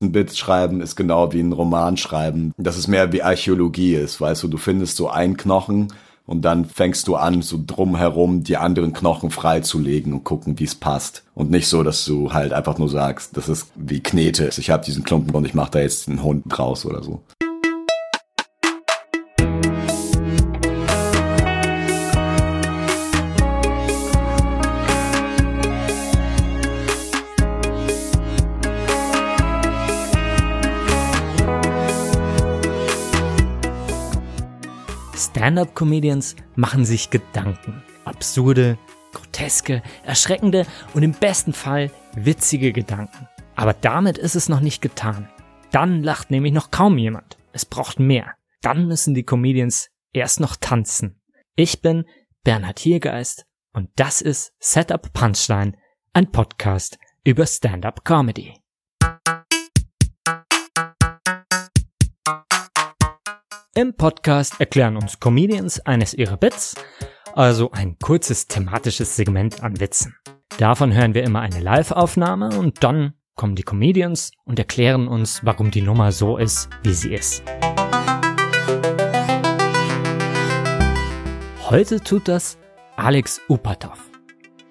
Ein Bit schreiben ist genau wie ein Roman schreiben. Das ist mehr wie Archäologie ist, weißt du, du findest so einen Knochen und dann fängst du an, so drumherum die anderen Knochen freizulegen und gucken, wie es passt. Und nicht so, dass du halt einfach nur sagst, das ist wie Knete. Ich habe diesen Klumpen und ich mache da jetzt einen Hund draus oder so. Stand-up-Comedians machen sich Gedanken. Absurde, groteske, erschreckende und im besten Fall witzige Gedanken. Aber damit ist es noch nicht getan. Dann lacht nämlich noch kaum jemand. Es braucht mehr. Dann müssen die Comedians erst noch tanzen. Ich bin Bernhard Hiergeist und das ist Setup Punchline, ein Podcast über Stand-up Comedy. Im Podcast erklären uns Comedians eines ihrer Bits, also ein kurzes thematisches Segment an Witzen. Davon hören wir immer eine Live-Aufnahme und dann kommen die Comedians und erklären uns, warum die Nummer so ist, wie sie ist. Heute tut das Alex Upatov.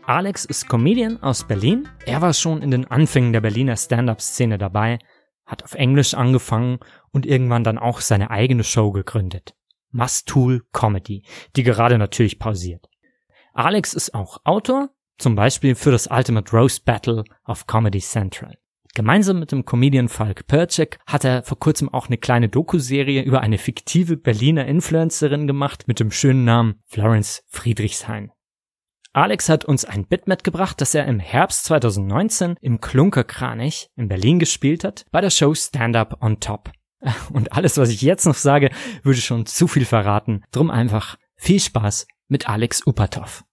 Alex ist Comedian aus Berlin. Er war schon in den Anfängen der Berliner Stand-up-Szene dabei hat auf Englisch angefangen und irgendwann dann auch seine eigene Show gegründet. Mustool Comedy, die gerade natürlich pausiert. Alex ist auch Autor, zum Beispiel für das Ultimate Roast Battle auf Comedy Central. Gemeinsam mit dem Comedian Falk Percek hat er vor kurzem auch eine kleine Dokuserie über eine fiktive Berliner Influencerin gemacht mit dem schönen Namen Florence Friedrichshain. Alex hat uns ein Bit mitgebracht, das er im Herbst 2019 im Klunkerkranich in Berlin gespielt hat, bei der Show Stand Up on Top. Und alles, was ich jetzt noch sage, würde schon zu viel verraten. Drum einfach viel Spaß mit Alex Upatov.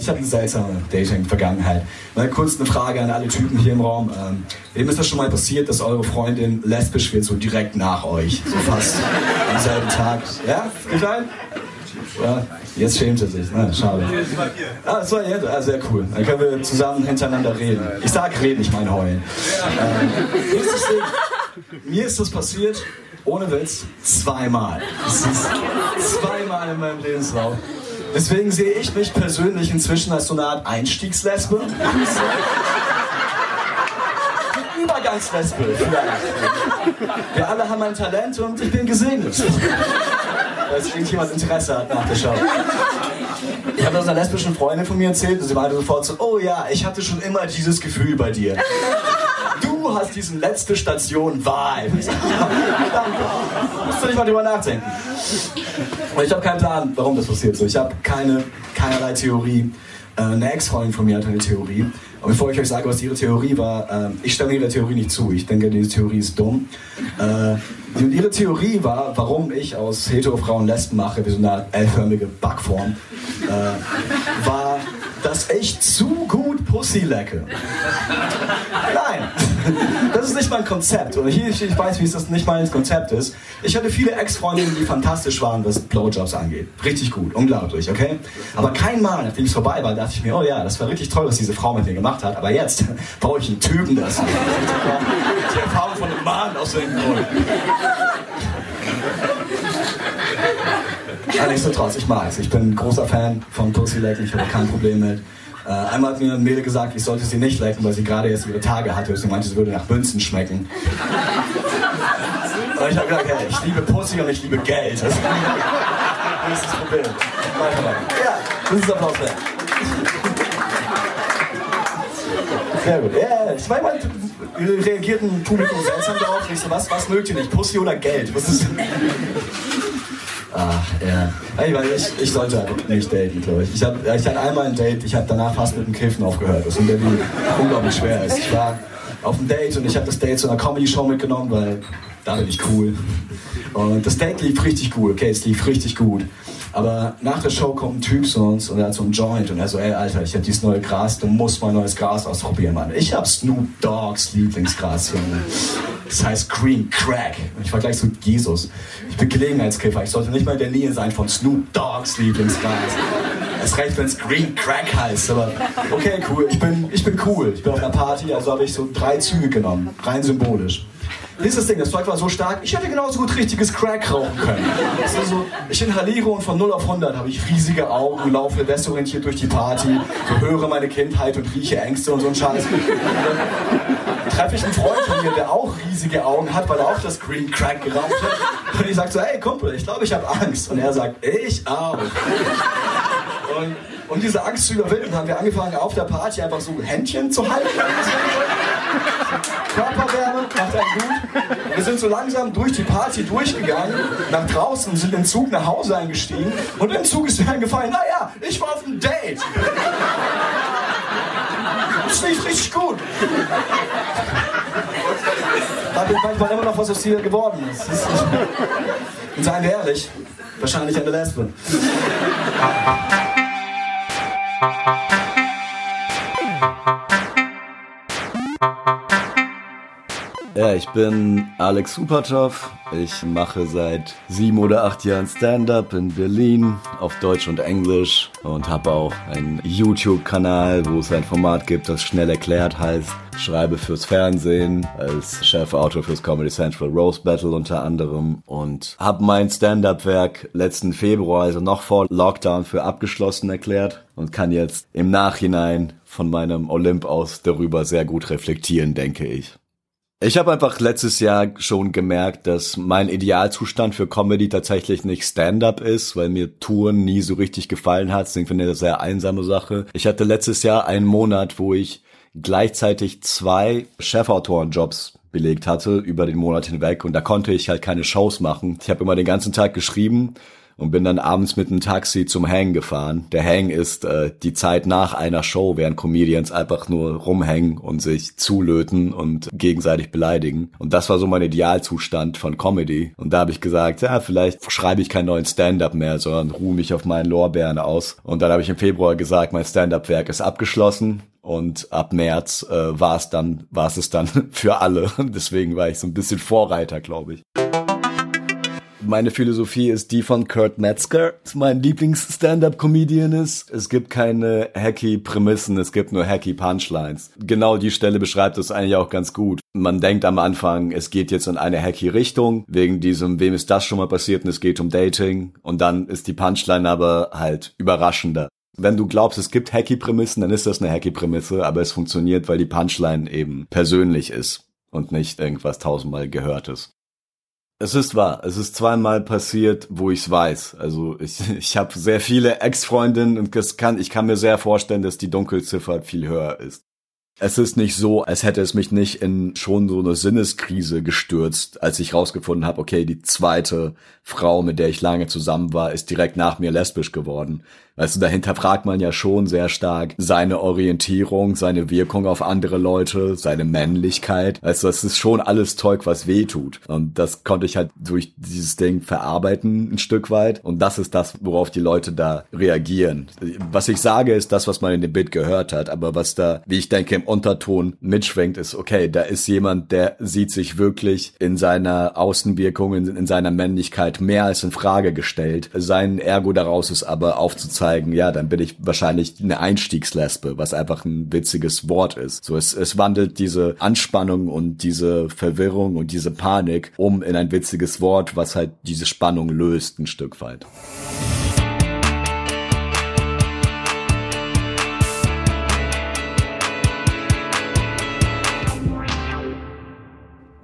Ich habe eine seltsame Dating-Vergangenheit. Mal kurz eine Frage an alle Typen hier im Raum. Ähm, wem ist das schon mal passiert, dass eure Freundin lesbisch wird, so direkt nach euch? So fast am selben Tag. Ja? Gefallen? Ja, jetzt schämt er sich. Na, schade. Ah, das war jetzt. Ah, sehr cool. Dann können wir zusammen hintereinander reden. Ich sag reden, ich meine heulen. Ähm, mir ist das passiert, ohne Witz, zweimal. Das ist zweimal in meinem Lebenslauf. Deswegen sehe ich mich persönlich inzwischen als so eine Art Einstiegslesbe. Übergangslesbe vielleicht. Wir alle haben ein Talent und ich bin gesegnet. Falls irgendjemand Interesse hat nach der Show. Ich habe das einer lesbischen Freundin von mir erzählt und sie meinte sofort so, oh ja, ich hatte schon immer dieses Gefühl bei dir. Du hast diesen letzte Station Wahl. Musst du nicht mal drüber nachdenken. Und ich habe keinen Plan, warum das passiert so. Ich habe keine, keinerlei Theorie. Äh, eine Ex-Freundin von mir hat eine Theorie. Und bevor ich euch sage, was ihre Theorie war, äh, ich stimme ihrer Theorie nicht zu. Ich denke, diese Theorie ist dumm. Äh, und ihre Theorie war, warum ich aus Hetero-Frauen Lesben mache, wie so eine L-förmige Backform, äh, war, dass ich zu gut Pussy lecke. Nein, das ist nicht mein Konzept. Und hier, ich weiß, wie es das nicht mein Konzept ist. Ich hatte viele Ex-Freundinnen, die fantastisch waren, was Blowjobs angeht. Richtig gut, unglaublich, okay? Aber kein Mal, nachdem es vorbei war, dachte ich mir, oh ja, das war richtig toll, was diese Frau mit mir gemacht hat. Aber jetzt brauche ich einen Typen, das. Die Erfahrung von einem Mann aus dem Grund. Aber nichtsdestotrotz, ich mag es. Ich bin großer Fan von Pussy Lecken, ich habe kein Problem mit. Äh, einmal hat mir ein Mädel gesagt, ich sollte sie nicht lecken, weil sie gerade jetzt ihre Tage hatte. Sie meinte, sie würde nach Münzen schmecken. Und ich habe gesagt, hey, ich liebe Pussy und ich liebe Geld. Das ist das Problem. Ja, das ist Applaus wert. Sehr gut. Ja, ich meine, reagiert ein Publikum seltsam darauf. Ich so, was, was mögt ihr nicht? Pussy oder Geld? Was ist Ach, ja. Ich, meine, ich, ich sollte nicht daten, glaube ich. Ich, hab, ich hatte einmal ein Date, ich habe danach fast mit dem Kiffen aufgehört, was in Berlin unglaublich schwer ist. Ich war auf einem Date und ich habe das Date zu einer Comedy-Show mitgenommen, weil da bin ich cool. Und das Date lief richtig gut, okay, es lief richtig gut. Aber nach der Show kommt ein Typ zu uns und er hat so einen Joint und er so, ey Alter, ich hab dieses neue Gras, du musst mal neues Gras ausprobieren, Mann. Ich hab Snoop Dogs Lieblingsgras, Junge. Das heißt Green Crack. Und ich war gleich so Jesus. Ich bin Gelegenheitskiffer. Ich sollte nicht mal in der Nähe sein von Snoop Dogs Lieblingsgras. Es reicht, wenn es Green Crack heißt, aber okay, cool. Ich bin, ich bin cool. Ich bin auf einer Party, also habe ich so drei Züge genommen. Rein symbolisch. Das Ding, das Zeug war so stark, ich hätte genauso gut richtiges Crack rauchen können. Also, ich inhaliere und von 0 auf 100 habe ich riesige Augen, laufe desorientiert durch die Party, höre meine Kindheit und rieche Ängste und so ein Scheiß. Treffe ich einen Freund von mir, der auch riesige Augen hat, weil er auch das Green Crack geraucht hat. Und ich sage so, hey Kumpel, ich glaube, ich habe Angst. Und er sagt, ich auch. Und, und diese Angst zu überwinden, haben wir angefangen, auf der Party einfach so Händchen zu halten. Körperwärme macht einen gut. Wir sind so langsam durch die Party durchgegangen, nach draußen, sind im Zug nach Hause eingestiegen und im Zug ist mir eingefallen, naja, ich war auf einem Date. Das lief richtig gut. Aber ich manchmal immer noch, was aus hier geworden ist. und seien wir ehrlich, wahrscheinlich eine Lesbe. Ja, ich bin Alex Supatov. Ich mache seit sieben oder acht Jahren Stand-up in Berlin auf Deutsch und Englisch und habe auch einen YouTube-Kanal, wo es ein Format gibt, das schnell erklärt heißt. Schreibe fürs Fernsehen als Chefautor fürs Comedy Central Rose Battle unter anderem und habe mein Stand-up-Werk letzten Februar, also noch vor Lockdown, für abgeschlossen erklärt und kann jetzt im Nachhinein von meinem Olymp aus darüber sehr gut reflektieren, denke ich. Ich habe einfach letztes Jahr schon gemerkt, dass mein Idealzustand für Comedy tatsächlich nicht Stand-up ist, weil mir Touren nie so richtig gefallen hat. Deswegen finde ich das eine sehr einsame Sache. Ich hatte letztes Jahr einen Monat, wo ich gleichzeitig zwei Chefautorenjobs belegt hatte über den Monat hinweg und da konnte ich halt keine Shows machen. Ich habe immer den ganzen Tag geschrieben und bin dann abends mit einem Taxi zum Hang gefahren. Der Hang ist äh, die Zeit nach einer Show, während Comedians einfach nur rumhängen und sich zulöten und gegenseitig beleidigen. Und das war so mein Idealzustand von Comedy. Und da habe ich gesagt, ja, vielleicht schreibe ich keinen neuen Stand-up mehr, sondern ruhe mich auf meinen Lorbeeren aus. Und dann habe ich im Februar gesagt, mein Stand-up-Werk ist abgeschlossen. Und ab März äh, war es dann, war es dann für alle. Deswegen war ich so ein bisschen Vorreiter, glaube ich. Meine Philosophie ist die von Kurt Metzger, mein Lieblings-Stand-Up-Comedian ist. Es gibt keine hacky Prämissen, es gibt nur hacky Punchlines. Genau die Stelle beschreibt es eigentlich auch ganz gut. Man denkt am Anfang, es geht jetzt in eine hacky Richtung, wegen diesem, wem ist das schon mal passiert und es geht um Dating. Und dann ist die Punchline aber halt überraschender. Wenn du glaubst, es gibt hacky Prämissen, dann ist das eine hacky Prämisse, aber es funktioniert, weil die Punchline eben persönlich ist und nicht irgendwas tausendmal gehörtes. Es ist wahr. Es ist zweimal passiert, wo ich's weiß. Also ich, ich habe sehr viele Ex-Freundinnen und das kann, ich kann mir sehr vorstellen, dass die Dunkelziffer viel höher ist. Es ist nicht so, als hätte es mich nicht in schon so eine Sinneskrise gestürzt, als ich rausgefunden habe, okay, die zweite Frau, mit der ich lange zusammen war, ist direkt nach mir lesbisch geworden. Weißt du, dahinter fragt man ja schon sehr stark seine Orientierung, seine Wirkung auf andere Leute, seine Männlichkeit. Also das ist schon alles Zeug, was weh tut. Und das konnte ich halt durch dieses Ding verarbeiten ein Stück weit. Und das ist das, worauf die Leute da reagieren. Was ich sage, ist das, was man in dem Bit gehört hat. Aber was da, wie ich denke, im Unterton mitschwingt, ist, okay, da ist jemand, der sieht sich wirklich in seiner Außenwirkung, in, in seiner Männlichkeit mehr als in Frage gestellt. Sein Ergo daraus ist aber aufzuzeigen, zeigen, ja, dann bin ich wahrscheinlich eine Einstiegslesbe, was einfach ein witziges Wort ist. So, es, es wandelt diese Anspannung und diese Verwirrung und diese Panik um in ein witziges Wort, was halt diese Spannung löst ein Stück weit.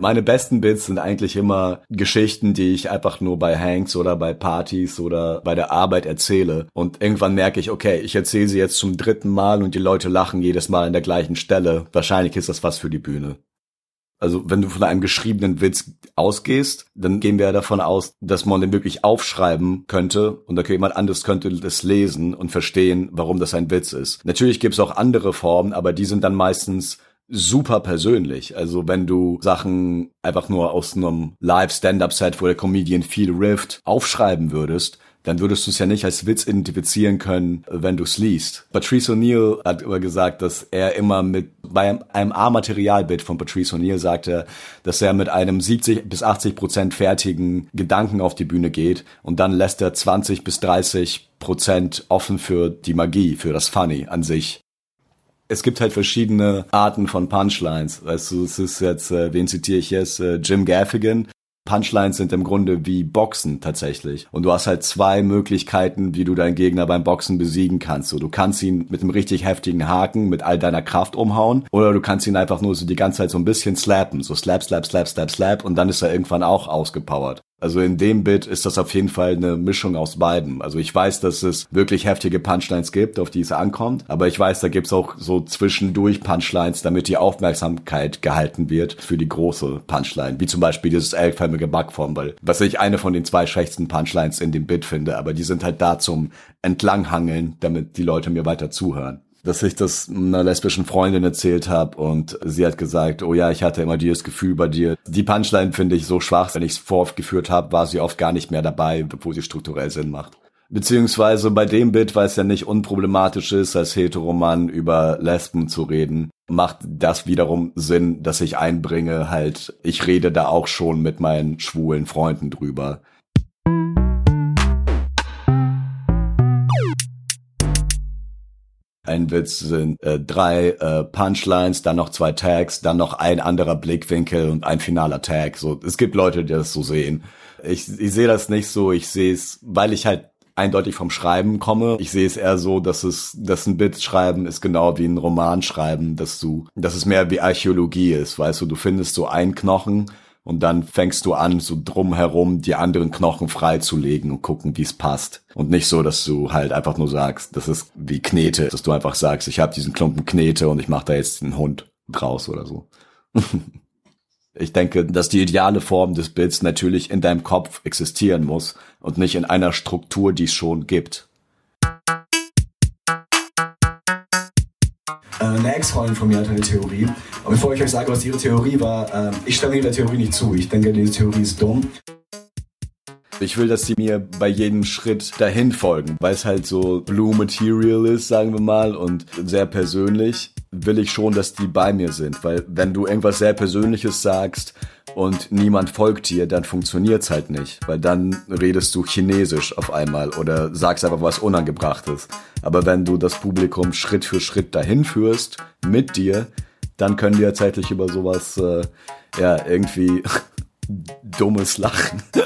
Meine besten Bits sind eigentlich immer Geschichten, die ich einfach nur bei Hanks oder bei Partys oder bei der Arbeit erzähle. Und irgendwann merke ich, okay, ich erzähle sie jetzt zum dritten Mal und die Leute lachen jedes Mal an der gleichen Stelle. Wahrscheinlich ist das was für die Bühne. Also wenn du von einem geschriebenen Witz ausgehst, dann gehen wir davon aus, dass man den wirklich aufschreiben könnte und da jemand anderes könnte das lesen und verstehen, warum das ein Witz ist. Natürlich gibt es auch andere Formen, aber die sind dann meistens super persönlich. Also wenn du Sachen einfach nur aus einem Live-Stand-Up-Set, wo der Comedian viel rifft, aufschreiben würdest, dann würdest du es ja nicht als Witz identifizieren können, wenn du es liest. Patrice O'Neill hat immer gesagt, dass er immer mit, bei einem A-Materialbit von Patrice O'Neill sagte, dass er mit einem 70 bis 80 Prozent fertigen Gedanken auf die Bühne geht und dann lässt er 20 bis 30 Prozent offen für die Magie, für das Funny an sich es gibt halt verschiedene Arten von Punchlines. Weißt du, es ist jetzt, äh, wen zitiere ich jetzt? Äh, Jim Gaffigan. Punchlines sind im Grunde wie Boxen tatsächlich. Und du hast halt zwei Möglichkeiten, wie du deinen Gegner beim Boxen besiegen kannst. So, du kannst ihn mit einem richtig heftigen Haken mit all deiner Kraft umhauen oder du kannst ihn einfach nur so die ganze Zeit so ein bisschen slappen. So slap, slap, slap, slap, slap und dann ist er irgendwann auch ausgepowert. Also in dem Bit ist das auf jeden Fall eine Mischung aus beiden. Also ich weiß, dass es wirklich heftige Punchlines gibt, auf die es ankommt, aber ich weiß, da gibt's auch so zwischendurch Punchlines, damit die Aufmerksamkeit gehalten wird für die große Punchline, wie zum Beispiel dieses elförmige Backformel, was ich eine von den zwei schwächsten Punchlines in dem Bit finde, aber die sind halt da zum Entlanghangeln, damit die Leute mir weiter zuhören dass ich das einer lesbischen Freundin erzählt habe und sie hat gesagt, oh ja, ich hatte immer dieses Gefühl bei dir. Die Punchline finde ich so schwach, wenn ich es vorgeführt habe, war sie oft gar nicht mehr dabei, obwohl sie strukturell Sinn macht. Beziehungsweise bei dem Bit, weil es ja nicht unproblematisch ist, als Heteroman über Lesben zu reden, macht das wiederum Sinn, dass ich einbringe, halt, ich rede da auch schon mit meinen schwulen Freunden drüber. Ein Witz sind äh, drei äh, Punchlines, dann noch zwei Tags, dann noch ein anderer Blickwinkel und ein finaler Tag. So, es gibt Leute, die das so sehen. Ich, ich sehe das nicht so. Ich sehe es, weil ich halt eindeutig vom Schreiben komme. Ich sehe es eher so, dass es, dass ein Bit schreiben ist genau wie ein Roman schreiben, dass du, dass es mehr wie Archäologie ist, weißt du, du findest so einen Knochen und dann fängst du an, so drumherum die anderen Knochen freizulegen und gucken, wie es passt. Und nicht so, dass du halt einfach nur sagst, das ist wie Knete, dass du einfach sagst, ich habe diesen Klumpen Knete und ich mache da jetzt einen Hund draus oder so. ich denke, dass die ideale Form des Bits natürlich in deinem Kopf existieren muss und nicht in einer Struktur, die es schon gibt. Eine Ex-Freundin von mir hat eine Theorie. Und bevor ich euch sage, was ihre Theorie war, äh, ich stimme ihrer Theorie nicht zu. Ich denke, diese Theorie ist dumm. Ich will, dass sie mir bei jedem Schritt dahin folgen, weil es halt so Blue Material ist, sagen wir mal, und sehr persönlich will ich schon, dass die bei mir sind, weil wenn du irgendwas sehr Persönliches sagst und niemand folgt dir, dann funktioniert's halt nicht, weil dann redest du Chinesisch auf einmal oder sagst einfach was Unangebrachtes. Aber wenn du das Publikum Schritt für Schritt dahin führst, mit dir, dann können die ja zeitlich über sowas, äh, ja, irgendwie dummes Lachen.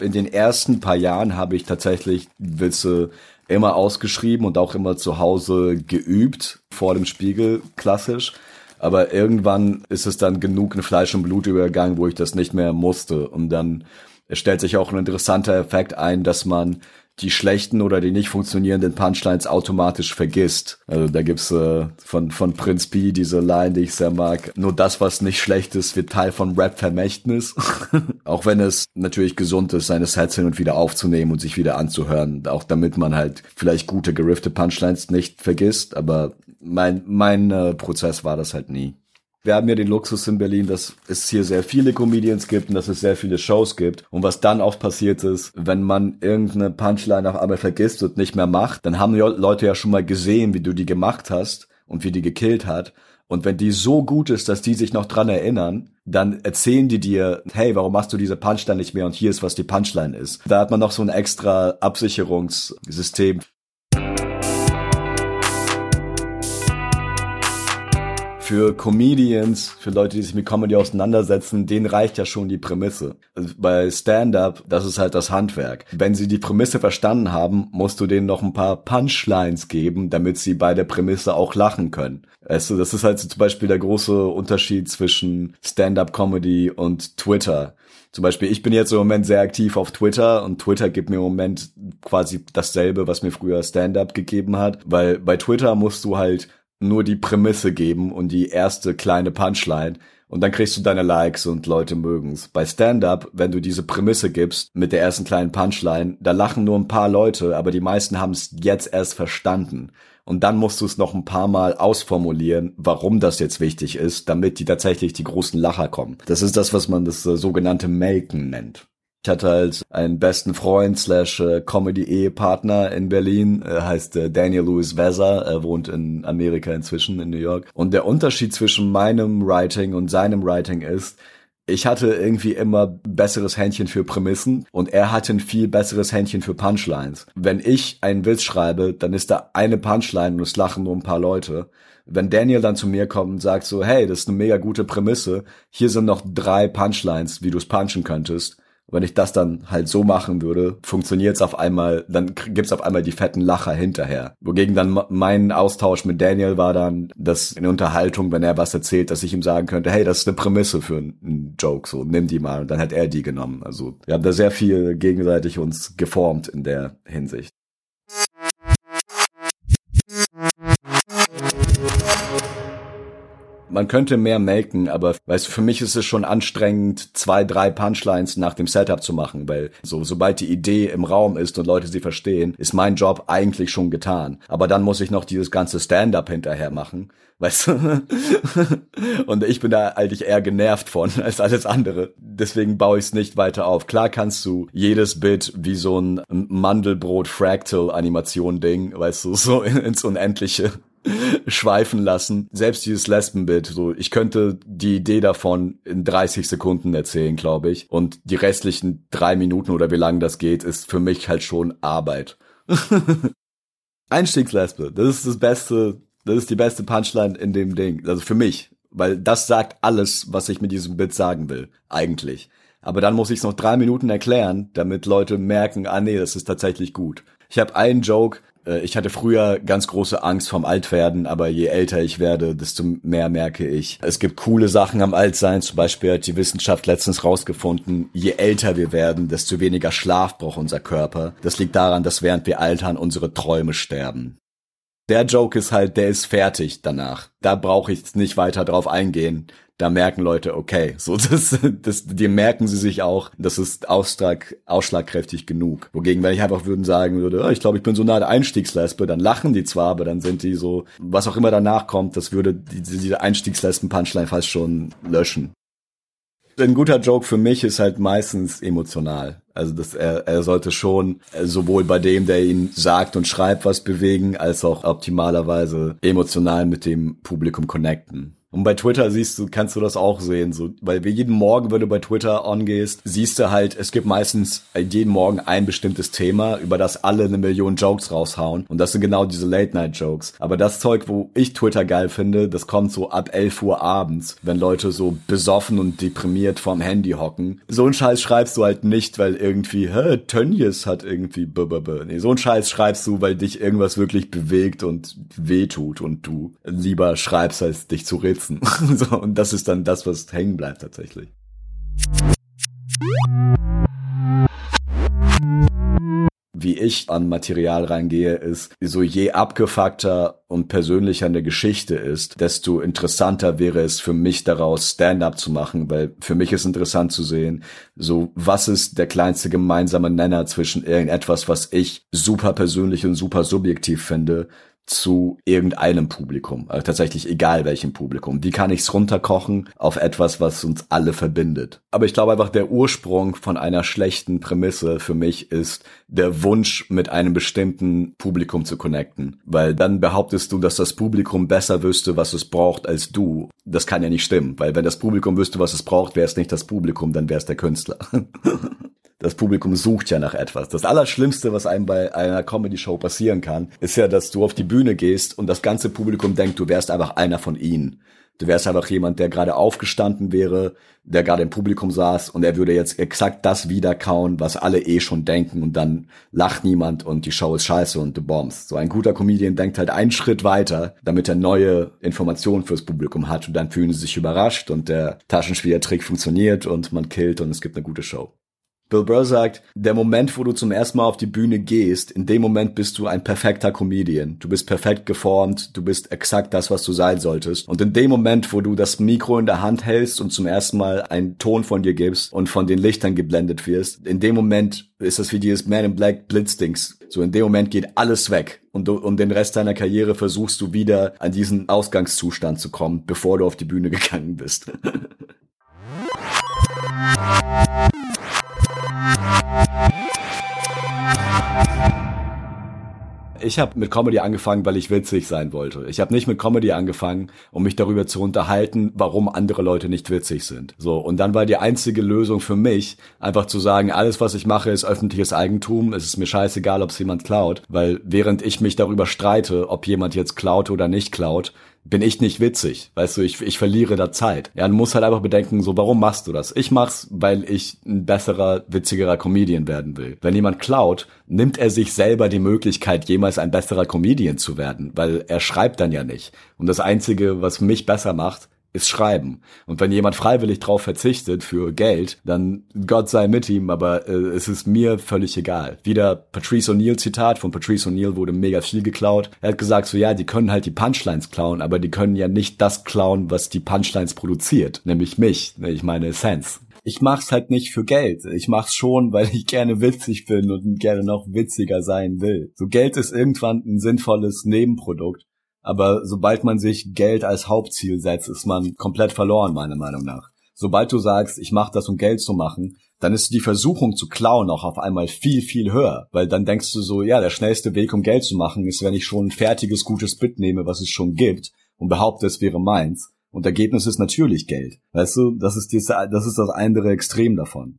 In den ersten paar Jahren habe ich tatsächlich Witze immer ausgeschrieben und auch immer zu Hause geübt, vor dem Spiegel, klassisch. Aber irgendwann ist es dann genug in Fleisch und Blut übergegangen, wo ich das nicht mehr musste. Und dann stellt sich auch ein interessanter Effekt ein, dass man die schlechten oder die nicht funktionierenden Punchlines automatisch vergisst. Also da gibt's äh, von, von Prinz P diese Line, die ich sehr mag. Nur das, was nicht schlecht ist, wird Teil von Rap-Vermächtnis. auch wenn es natürlich gesund ist, seine Sets hin und wieder aufzunehmen und sich wieder anzuhören. Auch damit man halt vielleicht gute geriffte Punchlines nicht vergisst. Aber mein, mein äh, Prozess war das halt nie wir haben ja den Luxus in Berlin, dass es hier sehr viele Comedians gibt und dass es sehr viele Shows gibt. Und was dann oft passiert ist, wenn man irgendeine Punchline auf einmal vergisst und nicht mehr macht, dann haben die Leute ja schon mal gesehen, wie du die gemacht hast und wie die gekillt hat. Und wenn die so gut ist, dass die sich noch dran erinnern, dann erzählen die dir, hey, warum machst du diese Punchline nicht mehr und hier ist, was die Punchline ist. Da hat man noch so ein extra Absicherungssystem. Für Comedians, für Leute, die sich mit Comedy auseinandersetzen, denen reicht ja schon die Prämisse. Also bei Stand-up, das ist halt das Handwerk. Wenn sie die Prämisse verstanden haben, musst du denen noch ein paar Punchlines geben, damit sie bei der Prämisse auch lachen können. Also das ist halt so zum Beispiel der große Unterschied zwischen Stand-up-Comedy und Twitter. Zum Beispiel, ich bin jetzt im Moment sehr aktiv auf Twitter und Twitter gibt mir im Moment quasi dasselbe, was mir früher Stand-up gegeben hat, weil bei Twitter musst du halt nur die Prämisse geben und die erste kleine Punchline und dann kriegst du deine Likes und Leute mögen's. Bei Stand-up, wenn du diese Prämisse gibst mit der ersten kleinen Punchline, da lachen nur ein paar Leute, aber die meisten haben es jetzt erst verstanden. Und dann musst du es noch ein paar Mal ausformulieren, warum das jetzt wichtig ist, damit die tatsächlich die großen Lacher kommen. Das ist das, was man das äh, sogenannte Melken nennt. Ich hatte halt einen besten Freund slash äh, Comedy-Ehepartner in Berlin, er heißt äh, Daniel Lewis Weser, er wohnt in Amerika inzwischen, in New York. Und der Unterschied zwischen meinem Writing und seinem Writing ist, ich hatte irgendwie immer besseres Händchen für Prämissen und er hatte ein viel besseres Händchen für Punchlines. Wenn ich einen Witz schreibe, dann ist da eine Punchline und es lachen nur ein paar Leute. Wenn Daniel dann zu mir kommt und sagt so, hey, das ist eine mega gute Prämisse, hier sind noch drei Punchlines, wie du es punchen könntest, wenn ich das dann halt so machen würde, funktioniert es auf einmal, dann gibt's auf einmal die fetten Lacher hinterher. Wogegen dann mein Austausch mit Daniel war dann, dass in Unterhaltung, wenn er was erzählt, dass ich ihm sagen könnte, hey, das ist eine Prämisse für einen Joke, so nimm die mal. Und dann hat er die genommen. Also wir haben da sehr viel gegenseitig uns geformt in der Hinsicht. Man könnte mehr melken, aber weißt du, für mich ist es schon anstrengend, zwei, drei Punchlines nach dem Setup zu machen, weil so, sobald die Idee im Raum ist und Leute sie verstehen, ist mein Job eigentlich schon getan. Aber dann muss ich noch dieses ganze Stand-up hinterher machen, weißt du? und ich bin da eigentlich eher genervt von als alles andere. Deswegen baue ich es nicht weiter auf. Klar kannst du jedes Bit wie so ein Mandelbrot-Fractal-Animation-Ding, weißt du, so ins Unendliche schweifen lassen. Selbst dieses Lesbenbild, so ich könnte die Idee davon in 30 Sekunden erzählen, glaube ich. Und die restlichen drei Minuten oder wie lange das geht, ist für mich halt schon Arbeit. Einstiegslesbe, das ist das Beste, das ist die beste Punchline in dem Ding. Also für mich, weil das sagt alles, was ich mit diesem Bit sagen will, eigentlich. Aber dann muss ich es noch drei Minuten erklären, damit Leute merken, ah nee, das ist tatsächlich gut. Ich habe einen Joke, ich hatte früher ganz große Angst vom Altwerden, aber je älter ich werde, desto mehr merke ich. Es gibt coole Sachen am Altsein. Zum Beispiel hat die Wissenschaft letztens rausgefunden, je älter wir werden, desto weniger Schlaf braucht unser Körper. Das liegt daran, dass während wir altern, unsere Träume sterben. Der Joke ist halt, der ist fertig danach. Da brauche ich nicht weiter drauf eingehen da merken Leute, okay, so das, das, die merken sie sich auch, das ist Ausschlag, ausschlagkräftig genug. Wogegen, wenn ich einfach würden sagen würde, oh, ich glaube, ich bin so nah der Einstiegslesbe, dann lachen die zwar, aber dann sind die so, was auch immer danach kommt, das würde die, diese Einstiegslesben-Punchline fast schon löschen. Ein guter Joke für mich ist halt meistens emotional. Also das, er, er sollte schon sowohl bei dem, der ihn sagt und schreibt, was bewegen, als auch optimalerweise emotional mit dem Publikum connecten. Und bei Twitter siehst du, kannst du das auch sehen, so, weil wir jeden Morgen, wenn du bei Twitter ongehst, siehst du halt, es gibt meistens jeden Morgen ein bestimmtes Thema, über das alle eine Million Jokes raushauen. Und das sind genau diese Late-Night-Jokes. Aber das Zeug, wo ich Twitter geil finde, das kommt so ab 11 Uhr abends, wenn Leute so besoffen und deprimiert vorm Handy hocken. So ein Scheiß schreibst du halt nicht, weil irgendwie, hä, Tönnies hat irgendwie, b -b -b. nee, so ein Scheiß schreibst du, weil dich irgendwas wirklich bewegt und wehtut und du lieber schreibst, als dich zu reden sitzen. so, und das ist dann das, was hängen bleibt tatsächlich. Wie ich an Material reingehe, ist, so je abgefuckter und persönlicher eine Geschichte ist, desto interessanter wäre es für mich daraus Stand-up zu machen, weil für mich ist interessant zu sehen, so was ist der kleinste gemeinsame Nenner zwischen irgendetwas, was ich super persönlich und super subjektiv finde, zu irgendeinem Publikum, also tatsächlich egal welchem Publikum. Wie kann ich es runterkochen auf etwas, was uns alle verbindet? Aber ich glaube einfach, der Ursprung von einer schlechten Prämisse für mich ist der Wunsch, mit einem bestimmten Publikum zu connecten. Weil dann behauptest du, dass das Publikum besser wüsste, was es braucht, als du. Das kann ja nicht stimmen, weil wenn das Publikum wüsste, was es braucht, wäre es nicht das Publikum, dann wäre es der Künstler. das Publikum sucht ja nach etwas. Das Allerschlimmste, was einem bei einer Comedy-Show passieren kann, ist ja, dass du auf die Bühne gehst und das ganze Publikum denkt, du wärst einfach einer von ihnen. Du wärst einfach jemand, der gerade aufgestanden wäre, der gerade im Publikum saß und er würde jetzt exakt das wiederkauen, was alle eh schon denken und dann lacht niemand und die Show ist scheiße und du bombst. So ein guter Comedian denkt halt einen Schritt weiter, damit er neue Informationen fürs Publikum hat und dann fühlen sie sich überrascht und der Taschenspielertrick funktioniert und man killt und es gibt eine gute Show. Bill Burr sagt, der Moment, wo du zum ersten Mal auf die Bühne gehst, in dem Moment bist du ein perfekter Comedian. Du bist perfekt geformt, du bist exakt das, was du sein solltest. Und in dem Moment, wo du das Mikro in der Hand hältst und zum ersten Mal einen Ton von dir gibst und von den Lichtern geblendet wirst, in dem Moment ist das wie dieses Man in Black Blitzdings. So in dem Moment geht alles weg und du, um den Rest deiner Karriere versuchst du wieder an diesen Ausgangszustand zu kommen, bevor du auf die Bühne gegangen bist. Ich habe mit Comedy angefangen, weil ich witzig sein wollte. Ich habe nicht mit Comedy angefangen, um mich darüber zu unterhalten, warum andere Leute nicht witzig sind. So und dann war die einzige Lösung für mich einfach zu sagen, alles was ich mache ist öffentliches Eigentum. Es ist mir scheißegal, ob es jemand klaut, weil während ich mich darüber streite, ob jemand jetzt klaut oder nicht klaut, bin ich nicht witzig. Weißt du, ich, ich verliere da Zeit. Ja, du musst halt einfach bedenken, so, warum machst du das? Ich mach's, weil ich ein besserer, witzigerer Comedian werden will. Wenn jemand klaut, nimmt er sich selber die Möglichkeit, jemals ein besserer Comedian zu werden, weil er schreibt dann ja nicht. Und das Einzige, was mich besser macht, ist Schreiben. Und wenn jemand freiwillig drauf verzichtet für Geld, dann Gott sei mit ihm, aber äh, es ist mir völlig egal. Wieder Patrice O'Neill Zitat, von Patrice O'Neill wurde mega viel geklaut. Er hat gesagt so, ja, die können halt die Punchlines klauen, aber die können ja nicht das klauen, was die Punchlines produziert, nämlich mich, ne, ich meine Essenz. Ich mach's halt nicht für Geld. Ich mach's schon, weil ich gerne witzig bin und gerne noch witziger sein will. So Geld ist irgendwann ein sinnvolles Nebenprodukt. Aber sobald man sich Geld als Hauptziel setzt, ist man komplett verloren, meiner Meinung nach. Sobald du sagst, ich mache das, um Geld zu machen, dann ist die Versuchung zu klauen auch auf einmal viel, viel höher. Weil dann denkst du so, ja, der schnellste Weg, um Geld zu machen, ist, wenn ich schon ein fertiges, gutes Bit nehme, was es schon gibt, und behaupte, es wäre meins. Und Ergebnis ist natürlich Geld. Weißt du, das ist, das, das ist das andere Extrem davon.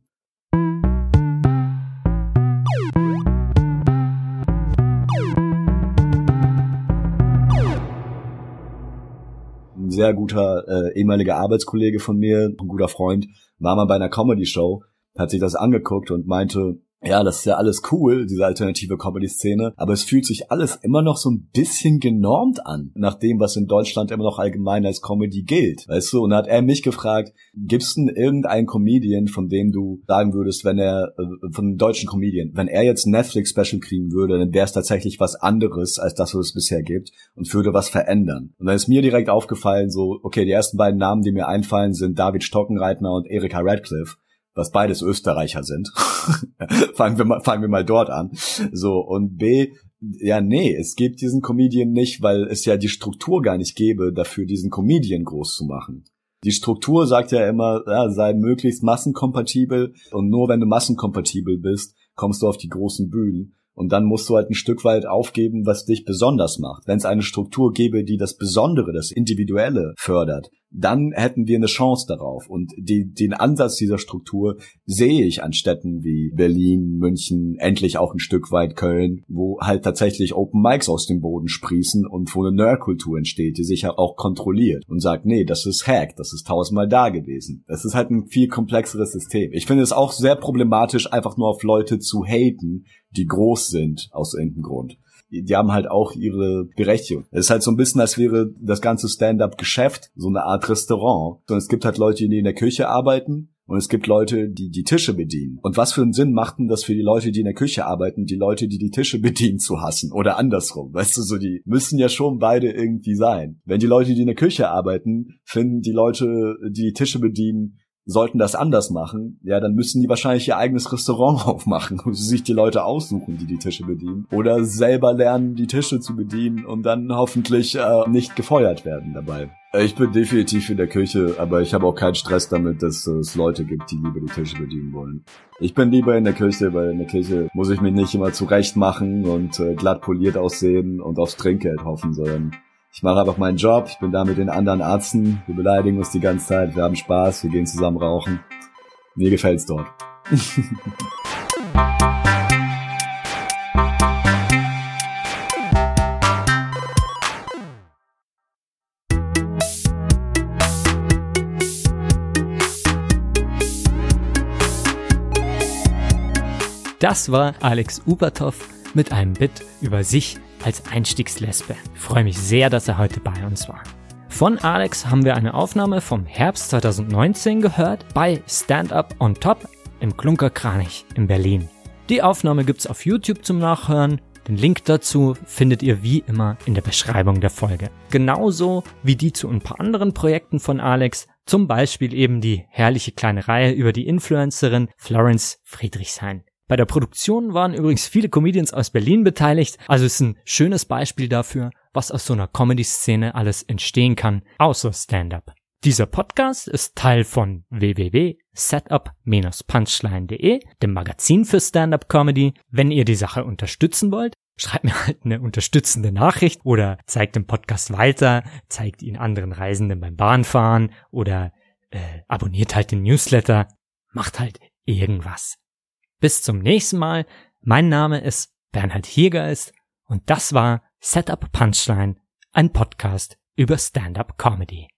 Sehr guter äh, ehemaliger Arbeitskollege von mir, ein guter Freund, war mal bei einer Comedy-Show, hat sich das angeguckt und meinte, ja, das ist ja alles cool, diese alternative Comedy-Szene, aber es fühlt sich alles immer noch so ein bisschen genormt an, nach dem, was in Deutschland immer noch allgemein als Comedy gilt. Weißt du, und da hat er mich gefragt, gibt's denn irgendeinen Comedian, von dem du sagen würdest, wenn er, äh, von einem deutschen Comedian, wenn er jetzt Netflix-Special kriegen würde, dann wäre es tatsächlich was anderes, als das, was es bisher gibt, und würde was verändern. Und dann ist mir direkt aufgefallen, so, okay, die ersten beiden Namen, die mir einfallen, sind David Stockenreitner und Erika Radcliffe was beides Österreicher sind. fangen wir mal, fangen wir mal dort an. So, und B, ja, nee, es gibt diesen Comedian nicht, weil es ja die Struktur gar nicht gäbe, dafür diesen Comedian groß zu machen. Die Struktur sagt ja immer, ja, sei möglichst massenkompatibel und nur wenn du massenkompatibel bist, kommst du auf die großen Bühnen. Und dann musst du halt ein Stück weit aufgeben, was dich besonders macht. Wenn es eine Struktur gäbe, die das Besondere, das Individuelle fördert, dann hätten wir eine Chance darauf. Und die, den Ansatz dieser Struktur sehe ich an Städten wie Berlin, München, endlich auch ein Stück weit Köln, wo halt tatsächlich Open Mics aus dem Boden sprießen und wo eine Nerdkultur entsteht, die sich ja auch kontrolliert und sagt, nee, das ist Hack, das ist tausendmal da gewesen. Das ist halt ein viel komplexeres System. Ich finde es auch sehr problematisch, einfach nur auf Leute zu haten, die groß sind aus irgendeinem Grund die haben halt auch ihre Berechtigung. Es ist halt so ein bisschen, als wäre das ganze Stand-up-Geschäft so eine Art Restaurant. Und es gibt halt Leute, die in der Küche arbeiten und es gibt Leute, die die Tische bedienen. Und was für einen Sinn macht denn das für die Leute, die in der Küche arbeiten, die Leute, die die Tische bedienen, zu hassen? Oder andersrum. Weißt du, so die müssen ja schon beide irgendwie sein. Wenn die Leute, die in der Küche arbeiten, finden die Leute, die die Tische bedienen, sollten das anders machen, ja, dann müssen die wahrscheinlich ihr eigenes Restaurant aufmachen und sich die Leute aussuchen, die die Tische bedienen. Oder selber lernen, die Tische zu bedienen und dann hoffentlich äh, nicht gefeuert werden dabei. Ich bin definitiv in der Küche, aber ich habe auch keinen Stress damit, dass es Leute gibt, die lieber die Tische bedienen wollen. Ich bin lieber in der Küche, weil in der Küche muss ich mich nicht immer zurecht machen und äh, glatt poliert aussehen und aufs Trinkgeld hoffen, sondern ich mache einfach meinen Job, ich bin da mit den anderen Ärzten, wir beleidigen uns die ganze Zeit, wir haben Spaß, wir gehen zusammen rauchen. Mir gefällt's dort. Das war Alex Ubertoff mit einem Bit über sich als Einstiegslesbe. Ich freue mich sehr, dass er heute bei uns war. Von Alex haben wir eine Aufnahme vom Herbst 2019 gehört bei Stand Up on Top. im Klunkerkranich in Berlin. Die Aufnahme gibt's auf YouTube zum Nachhören. Den Link dazu findet ihr wie immer in der Beschreibung der Folge. Genauso wie die zu ein paar anderen Projekten von Alex, zum Beispiel eben die herrliche kleine Reihe über die Influencerin Florence Friedrichshain. Bei der Produktion waren übrigens viele Comedians aus Berlin beteiligt, also ist ein schönes Beispiel dafür, was aus so einer Comedy-Szene alles entstehen kann, außer Stand-up. Dieser Podcast ist Teil von www.setup-punchline.de, dem Magazin für Stand-up Comedy. Wenn ihr die Sache unterstützen wollt, schreibt mir halt eine unterstützende Nachricht oder zeigt den Podcast weiter, zeigt ihn anderen Reisenden beim Bahnfahren oder äh, abonniert halt den Newsletter, macht halt irgendwas. Bis zum nächsten Mal. Mein Name ist Bernhard Hiergeist und das war Setup Punchline, ein Podcast über Stand-up Comedy.